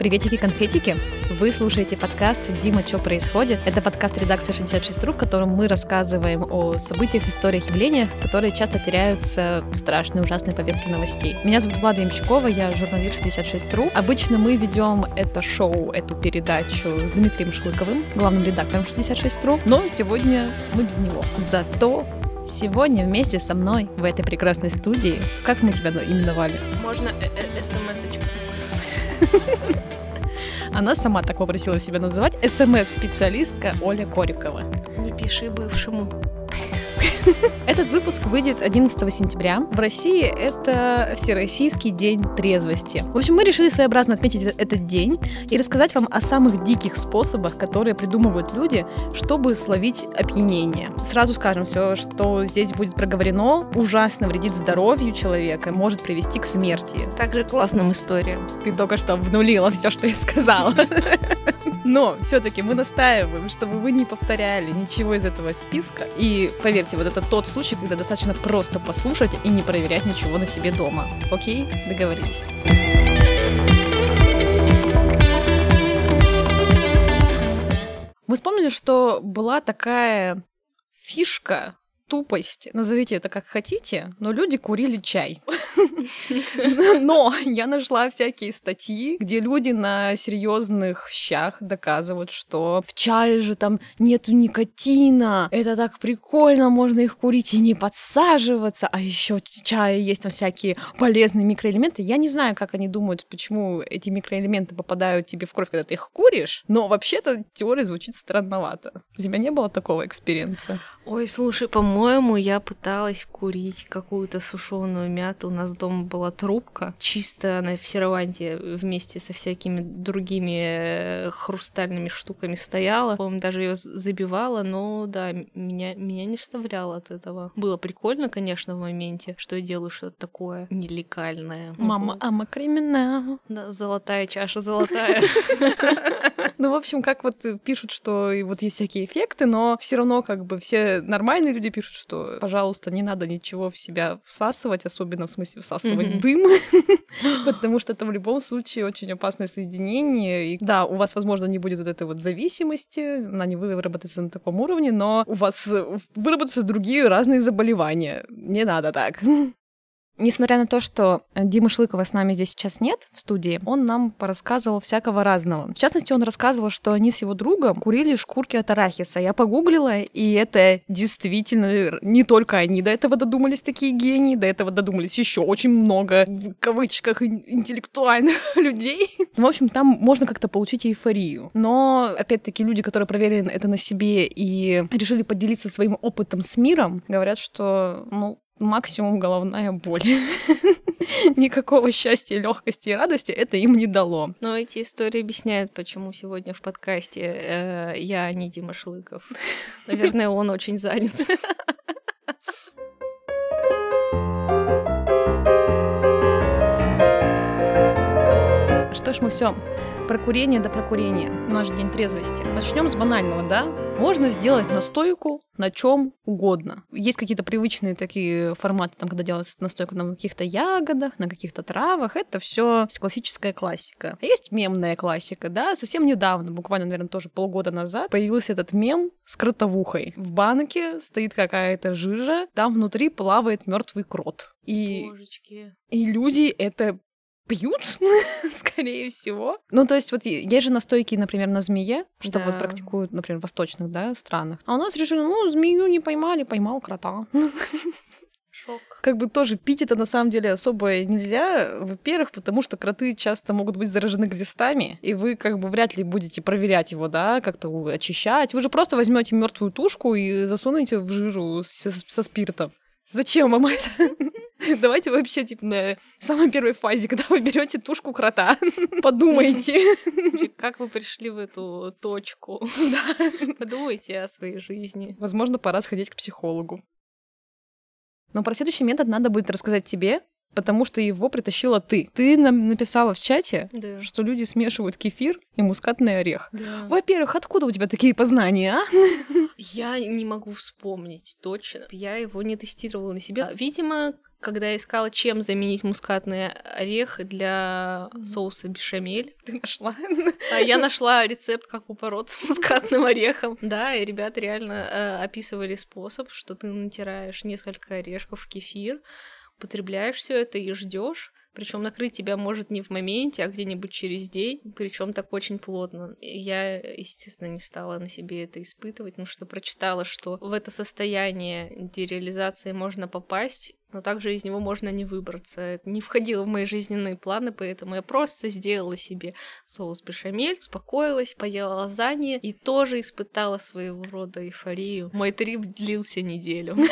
Приветики-конфетики! Вы слушаете подкаст «Дима, что происходит?». Это подкаст редакции 66.ru, в котором мы рассказываем о событиях, историях, явлениях, которые часто теряются в страшной, ужасной повестке новостей. Меня зовут Влада Ямчукова, я журналист 66.ru. Обычно мы ведем это шоу, эту передачу с Дмитрием Шлыковым, главным редактором 66.ru, но сегодня мы без него. Зато Сегодня вместе со мной в этой прекрасной студии, как мы тебя именовали? Можно смс-очку. Она сама так попросила себя называть. СМС-специалистка Оля Корикова. Не пиши бывшему. Этот выпуск выйдет 11 сентября. В России это Всероссийский день трезвости. В общем, мы решили своеобразно отметить этот день и рассказать вам о самых диких способах, которые придумывают люди, чтобы словить опьянение. Сразу скажем, все, что здесь будет проговорено, ужасно вредит здоровью человека, может привести к смерти. Также классным историям. Ты только что обнулила все, что я сказала. Но все-таки мы настаиваем, чтобы вы не повторяли ничего из этого списка. И поверьте, вот это тот случай, когда достаточно просто послушать и не проверять ничего на себе дома. Окей? Договорились. Вы вспомнили, что была такая фишка тупость, назовите это как хотите, но люди курили чай. Но я нашла всякие статьи, где люди на серьезных щах доказывают, что в чае же там нету никотина, это так прикольно, можно их курить и не подсаживаться, а еще в чае есть там всякие полезные микроэлементы. Я не знаю, как они думают, почему эти микроэлементы попадают тебе в кровь, когда ты их куришь, но вообще-то теория звучит странновато. У тебя не было такого experience а? Ой, слушай, по-моему, по-моему, я пыталась курить какую-то сушеную мяту. У нас дома была трубка, чисто на в серванте вместе со всякими другими э, хрустальными штуками стояла. По-моему, даже ее забивала, но да, меня, меня не вставляло от этого. Было прикольно, конечно, в моменте, что я делаю что-то такое нелегальное. Mama, I'm a criminal. Да, золотая чаша, золотая. Ну, в общем, как вот пишут, что вот есть всякие эффекты, но все равно как бы все нормальные люди пишут, что, пожалуйста, не надо ничего в себя всасывать, особенно в смысле всасывать mm-hmm. дым, потому что это в любом случае очень опасное соединение. И да, у вас, возможно, не будет вот этой вот зависимости, она не выработается на таком уровне, но у вас выработаются другие разные заболевания. Не надо так. Несмотря на то, что Дима Шлыкова с нами здесь сейчас нет в студии, он нам порассказывал всякого разного. В частности, он рассказывал, что они с его другом курили шкурки от арахиса. Я погуглила, и это действительно не только они до этого додумались, такие гении, до этого додумались еще очень много, в кавычках, интеллектуальных людей. В общем, там можно как-то получить эйфорию. Но, опять-таки, люди, которые проверили это на себе и решили поделиться своим опытом с миром, говорят, что, ну, максимум головная боль. Никакого счастья, легкости и радости это им не дало. Но эти истории объясняют, почему сегодня в подкасте э, я а не Дима Шлыков. Наверное, он очень занят. Что ж, мы все про курение до да про курение. Наш день трезвости. Начнем с банального, да? Можно сделать настойку на чем угодно. Есть какие-то привычные такие форматы, там, когда делают настойку на каких-то ягодах, на каких-то травах. Это все классическая классика. А есть мемная классика, да? Совсем недавно, буквально, наверное, тоже полгода назад, появился этот мем с кротовухой. В банке стоит какая-то жижа, там внутри плавает мертвый крот. И, Божечки. и люди это пьют, скорее всего. Ну, то есть вот есть же настойки, например, на змее, что да. вот практикуют, например, в восточных, да, странах. А у нас решили, ну, змею не поймали, поймал крота. Шок. Как бы тоже пить это на самом деле особо нельзя. Во-первых, потому что кроты часто могут быть заражены глистами, и вы как бы вряд ли будете проверять его, да, как-то очищать. Вы же просто возьмете мертвую тушку и засунете в жижу со, со спиртом. Зачем вам это? Давайте вообще, типа, на самой первой фазе, когда вы берете тушку крота, подумайте. Как вы пришли в эту точку? Подумайте о своей жизни. Возможно, пора сходить к психологу. Но про следующий метод надо будет рассказать тебе, потому что его притащила ты. Ты нам написала в чате, Да. что люди смешивают кефир и мускатный орех. Да. Во-первых, откуда у тебя такие познания, а? Я не могу вспомнить точно. Я его не тестировала на себе. Видимо, когда я искала, чем заменить мускатный орех для соуса бешамель, Ты нашла. а я нашла рецепт, как упороться мускатным орехом. Да, и ребята реально э, описывали способ, что ты натираешь несколько орешков в кефир, употребляешь все это и ждешь. Причем накрыть тебя может не в моменте, а где-нибудь через день, причем так очень плотно. Я, естественно, не стала на себе это испытывать, потому что прочитала, что в это состояние дереализации можно попасть, но также из него можно не выбраться. Это не входило в мои жизненные планы, поэтому я просто сделала себе соус бешамель, успокоилась, поела лазанье и тоже испытала своего рода эйфорию. Мой трип длился неделю.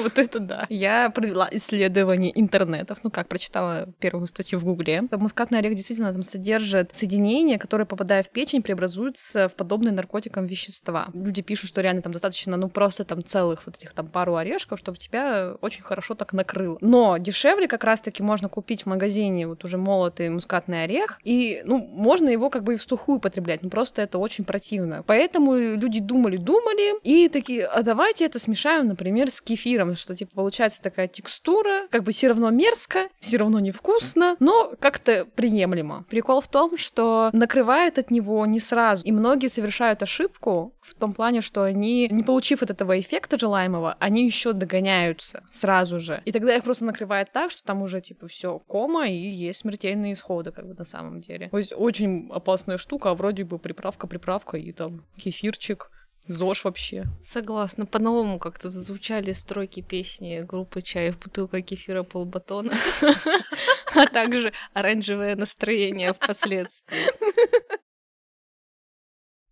Вот это да. Я провела исследование интернетов, ну как, прочитала первую статью в Гугле. Мускатный орех действительно там содержит соединения, которые, попадая в печень, преобразуются в подобные наркотикам вещества. Люди пишут, что реально там достаточно, ну просто там целых вот этих там пару орешков, чтобы тебя очень хорошо так накрыло. Но дешевле как раз-таки можно купить в магазине вот уже молотый мускатный орех, и, ну, можно его как бы и в сухую потреблять, но просто это очень противно. Поэтому люди думали-думали, и такие, а давайте это смешаем, например, с кефиром, что, типа, получается такая текстура, как бы все равно мерзко, все равно невкусно, но как-то приемлемо. Прикол в том, что накрывает от него не сразу, и многие совершают ошибку в том плане, что они, не получив от этого эффекта желаемого, они еще догоняются сразу же. И тогда их просто накрывает так, что там уже, типа, все кома, и есть смертельные исходы, как бы, на самом деле. То есть очень опасная штука, а вроде бы приправка-приправка, и там кефирчик, ЗОЖ вообще. Согласна. По-новому как-то зазвучали строки песни группы «Чай в бутылка кефира полбатона», а также оранжевое настроение впоследствии.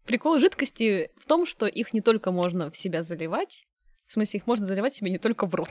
Прикол жидкости в том, что их не только можно в себя заливать, в смысле, их можно заливать себе не только в рот.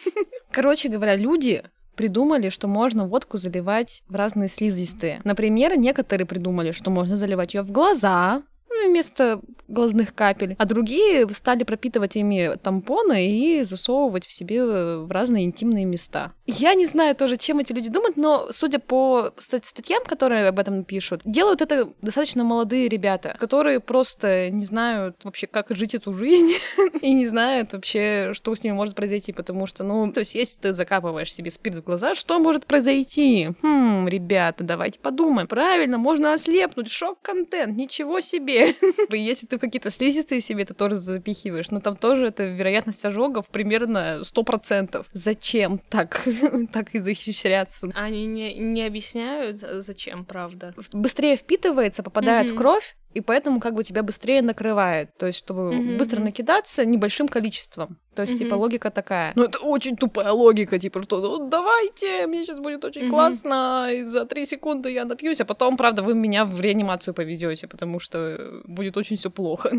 Короче говоря, люди придумали, что можно водку заливать в разные слизистые. Например, некоторые придумали, что можно заливать ее в глаза, ну, вместо глазных капель, а другие стали пропитывать ими тампоны и засовывать в себе в разные интимные места. Я не знаю тоже, чем эти люди думают, но судя по ста- статьям, которые об этом пишут, делают это достаточно молодые ребята, которые просто не знают вообще, как жить эту жизнь и не знают вообще, что с ними может произойти, потому что, ну, то есть, если ты закапываешь себе спирт в глаза, что может произойти? Хм, ребята, давайте подумаем. Правильно, можно ослепнуть, шок-контент, ничего себе. Если ты какие-то слизистые себе это тоже запихиваешь, но там тоже это вероятность ожогов примерно 100%. Зачем так, так изощряться? Они не, не объясняют, за- зачем, правда. Быстрее впитывается, попадает в Мгм. кровь, и поэтому как бы тебя быстрее накрывает. То есть, чтобы Мгм, быстро накидаться небольшим количеством. То есть, типа, Мгм. логика такая. Ну, это очень тупая логика, типа, что ну, давайте, мне сейчас будет очень Мгм. классно, и за три секунды я напьюсь, а потом, правда, вы меня в реанимацию поведете, потому что будет очень все плохо.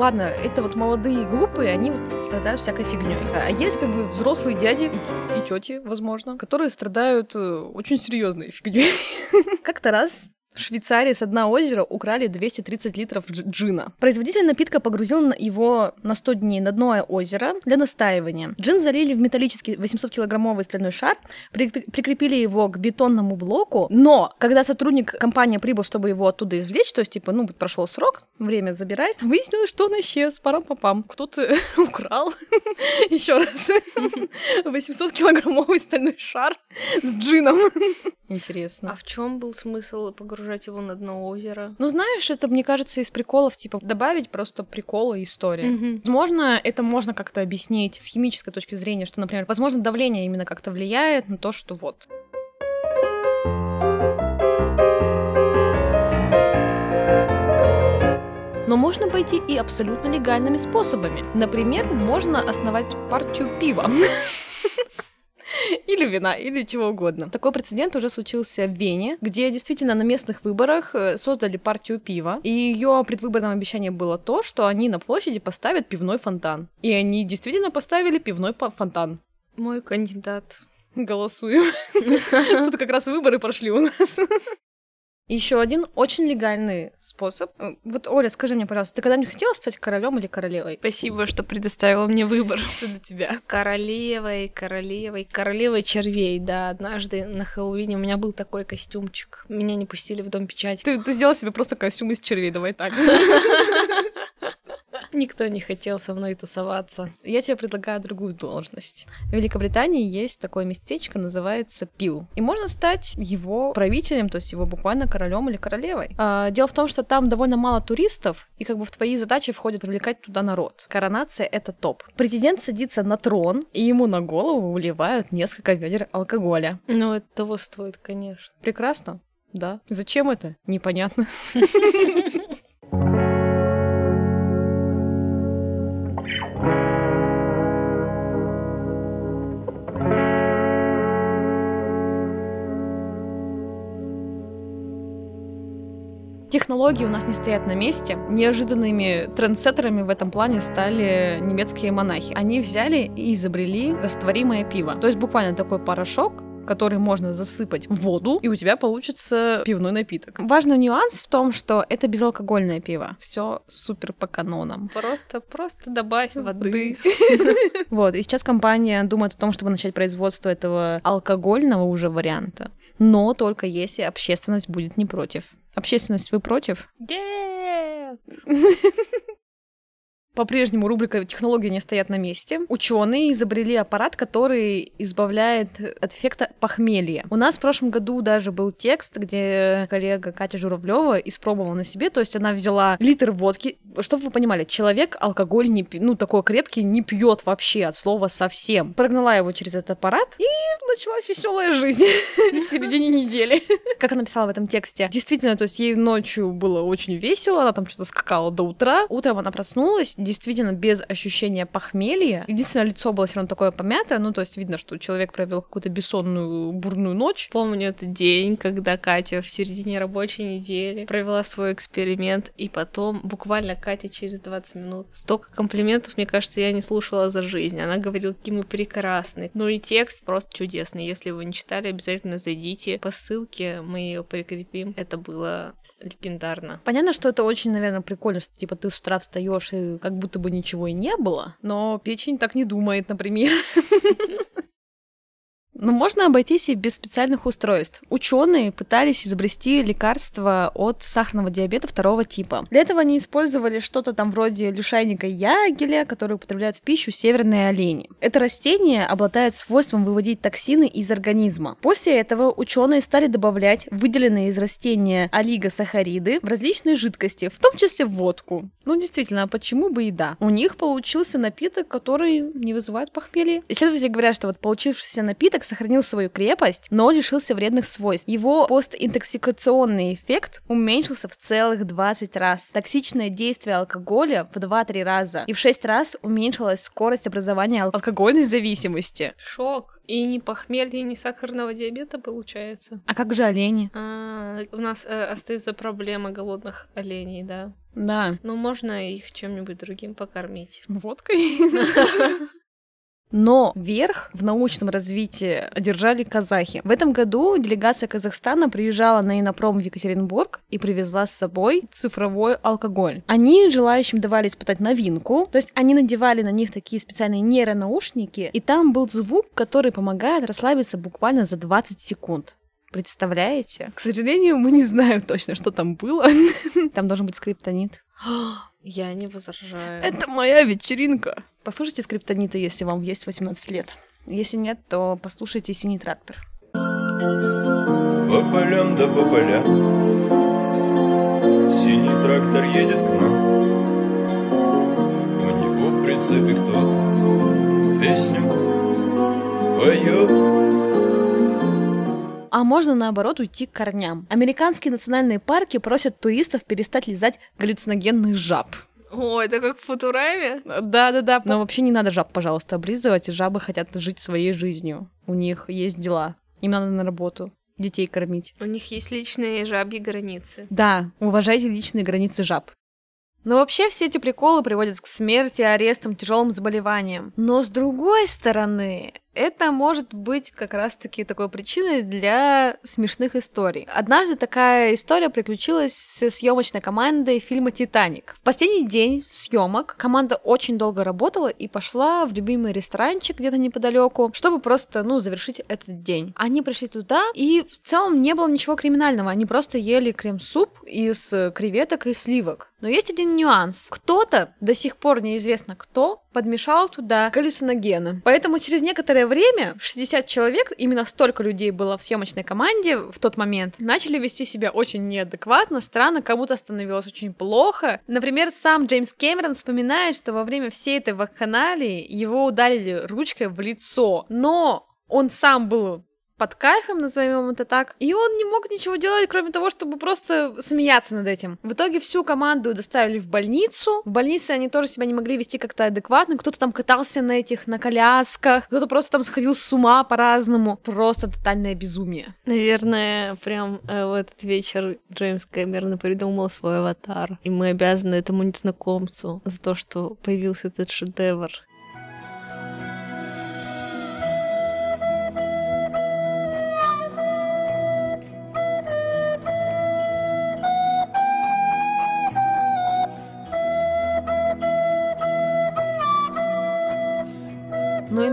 Ладно, это вот молодые глупые, они страдают всякой фигней. А есть как бы взрослые дяди и, и тети, возможно, которые страдают э, очень серьезной фигней. Как-то раз в Швейцарии с дна озера украли 230 литров дж- джина. Производитель напитка погрузил его на 100 дней на дно озера для настаивания. Джин залили в металлический 800-килограммовый стальной шар, при- прикрепили его к бетонному блоку, но когда сотрудник компании прибыл, чтобы его оттуда извлечь, то есть, типа, ну, прошел срок, время забирай, выяснилось, что он исчез, парам-папам. Кто-то украл еще раз 800-килограммовый стальной шар с джином. Интересно. А в чем был смысл погружать его на дно озера? Ну, знаешь, это, мне кажется, из приколов, типа, добавить просто прикола и истории. Мгм. Возможно, это можно как-то объяснить с химической точки зрения, что, например, возможно, давление именно как-то влияет на то, что вот. Но можно пойти и абсолютно легальными способами. Например, можно основать партию пива. Или вина, или чего угодно. Такой прецедент уже случился в Вене, где действительно на местных выборах э, создали партию пива, и ее предвыборным обещанием было то, что они на площади поставят пивной фонтан. И они действительно поставили пивной фонтан. Мой кандидат. Голосуем. Тут как раз выборы прошли у нас. Еще один очень легальный способ. Э, вот, Оля, скажи мне, пожалуйста, ты когда-нибудь хотела стать королем или королевой? Спасибо, что предоставила мне выбор. Что для тебя? Королевой, королевой, королевой червей, да. Однажды на Хэллоуине у меня был такой костюмчик. Меня не пустили в дом печати. Ты, ты сделала себе просто костюм из червей, давай так. Никто не хотел со мной тусоваться. Я тебе предлагаю другую должность. В Великобритании есть такое местечко, называется Пил. И можно стать его правителем, то есть его буквально королем или королевой. А, дело в том, что там довольно мало туристов, и как бы в твои задачи входит привлекать туда народ. Коронация — это топ. Претендент садится на трон, и ему на голову выливают несколько ведер алкоголя. Ну, это того стоит, конечно. Прекрасно. Да. Зачем это? Непонятно. Технологии у нас не стоят на месте. Неожиданными трендсеттерами в этом плане стали немецкие монахи. Они взяли и изобрели растворимое пиво. То есть буквально такой порошок, который можно засыпать в воду, и у тебя получится пивной напиток. Важный нюанс в том, что это безалкогольное пиво. Все супер по канонам. Просто, просто добавь воды. Вот, и сейчас компания думает о том, чтобы начать производство этого алкогольного уже варианта, но только если общественность будет не против. Общественность, вы против? Нет! По-прежнему рубрика «Технологии не стоят на месте». Ученые изобрели аппарат, который избавляет от эффекта похмелья. У нас в прошлом году даже был текст, где коллега Катя Журавлева испробовала на себе, то есть она взяла литр водки. Чтобы вы понимали, человек алкоголь не ну такой крепкий не пьет вообще от слова совсем. Прогнала его через этот аппарат и началась веселая жизнь в середине недели. Как она писала в этом тексте. Действительно, то есть ей ночью было очень весело, она там что-то скакала до утра. Утром она проснулась, действительно без ощущения похмелья. Единственное, лицо было все равно такое помятое, ну, то есть видно, что человек провел какую-то бессонную бурную ночь. Помню этот день, когда Катя в середине рабочей недели провела свой эксперимент, и потом буквально Катя через 20 минут. Столько комплиментов, мне кажется, я не слушала за жизнь. Она говорила, какие мы прекрасные. Ну и текст просто чудесный. Если вы не читали, обязательно зайдите по ссылке, мы ее прикрепим. Это было легендарно. Понятно, что это очень, наверное, прикольно, что типа ты с утра встаешь и как будто бы ничего и не было, но печень так не думает, например. Но можно обойтись и без специальных устройств. Ученые пытались изобрести лекарство от сахарного диабета второго типа. Для этого они использовали что-то там вроде лишайника ягеля, который употребляют в пищу северные олени. Это растение обладает свойством выводить токсины из организма. После этого ученые стали добавлять выделенные из растения олигосахариды в различные жидкости, в том числе в водку. Ну, действительно, а почему бы и да? У них получился напиток, который не вызывает похмелья. Исследователи говорят, что вот получившийся напиток сохранил свою крепость, но лишился вредных свойств. Его постинтоксикационный эффект уменьшился в целых 20 раз. Токсичное действие алкоголя в 2-3 раза. И в 6 раз уменьшилась скорость образования алкогольной зависимости. Шок. И не похмелья, ни сахарного диабета получается. А как же олени? А, у нас э, остается проблема голодных оленей, да. Да. Ну, можно их чем-нибудь другим покормить. Водкой? Но верх в научном развитии одержали казахи. В этом году делегация Казахстана приезжала на Инопром в Екатеринбург и привезла с собой цифровой алкоголь. Они желающим давали испытать новинку, то есть они надевали на них такие специальные нейронаушники, и там был звук, который помогает расслабиться буквально за 20 секунд. Представляете? К сожалению, мы не знаем точно, что там было. Там должен быть скриптонит. Я не возражаю. Это моя вечеринка. Послушайте скриптонита, если вам есть 18 лет. Если нет, то послушайте «Синий трактор». По полям да по полям Синий трактор едет к нам У него в прицепе кто-то Песню поет а можно наоборот уйти к корням. Американские национальные парки просят туристов перестать лизать галлюциногенных жаб. О, это как в Футураме? Да-да-да. Но вообще не надо жаб, пожалуйста, облизывать. Жабы хотят жить своей жизнью. У них есть дела. Им надо на работу детей кормить. У них есть личные жабьи границы. Да, уважайте личные границы жаб. Но вообще все эти приколы приводят к смерти, арестам, тяжелым заболеваниям. Но с другой стороны, это может быть как раз-таки такой причиной для смешных историй. Однажды такая история приключилась с съемочной командой фильма «Титаник». В последний день съемок команда очень долго работала и пошла в любимый ресторанчик где-то неподалеку, чтобы просто, ну, завершить этот день. Они пришли туда, и в целом не было ничего криминального, они просто ели крем-суп из креветок и сливок. Но есть один нюанс. Кто-то, до сих пор неизвестно кто, подмешал туда галлюциногены. Поэтому через некоторое время 60 человек, именно столько людей было в съемочной команде в тот момент, начали вести себя очень неадекватно, странно, кому-то становилось очень плохо. Например, сам Джеймс Кэмерон вспоминает, что во время всей этой вакханалии его ударили ручкой в лицо. Но он сам был под кайфом, назовем это так, и он не мог ничего делать, кроме того, чтобы просто смеяться над этим. В итоге всю команду доставили в больницу. В больнице они тоже себя не могли вести как-то адекватно. Кто-то там катался на этих, на колясках, кто-то просто там сходил с ума по-разному. Просто тотальное безумие. Наверное, прям э, в этот вечер Джеймс Кэмерон придумал свой аватар. И мы обязаны этому незнакомцу за то, что появился этот шедевр.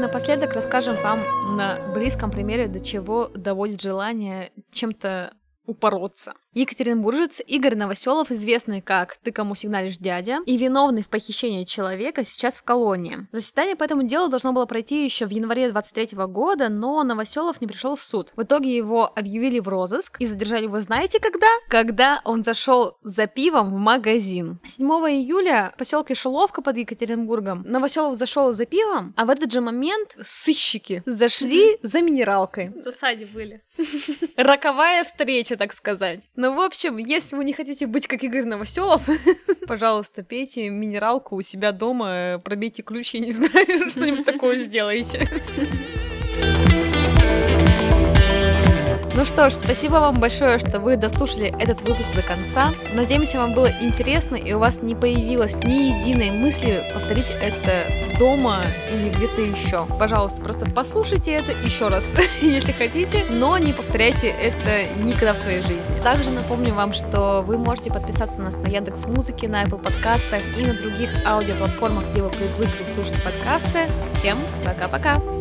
Напоследок расскажем вам на близком примере, до чего доводит желание чем-то упороться. Екатеринбуржец Игорь Новоселов, известный как «Ты кому сигналишь, дядя», и виновный в похищении человека, сейчас в колонии. Заседание по этому делу должно было пройти еще в январе 23 года, но Новоселов не пришел в суд. В итоге его объявили в розыск и задержали вы знаете когда? Когда он зашел за пивом в магазин. 7 июля в поселке Шеловка под Екатеринбургом Новоселов зашел за пивом, а в этот же момент сыщики зашли за минералкой. В засаде были. Роковая встреча, так сказать. Ну, в общем, если вы не хотите быть как Игорь Новоселов, пожалуйста, пейте минералку у себя дома, пробейте ключ, я не знаю, что-нибудь такое сделайте. Ну что ж, спасибо вам большое, что вы дослушали этот выпуск до конца. Надеемся, вам было интересно и у вас не появилось ни единой мысли повторить это дома или где-то еще. Пожалуйста, просто послушайте это еще раз, если хотите, но не повторяйте это никогда в своей жизни. Также напомню вам, что вы можете подписаться на нас на Яндекс Музыке, на Apple подкастах и на других аудиоплатформах, где вы привыкли слушать подкасты. Всем пока-пока!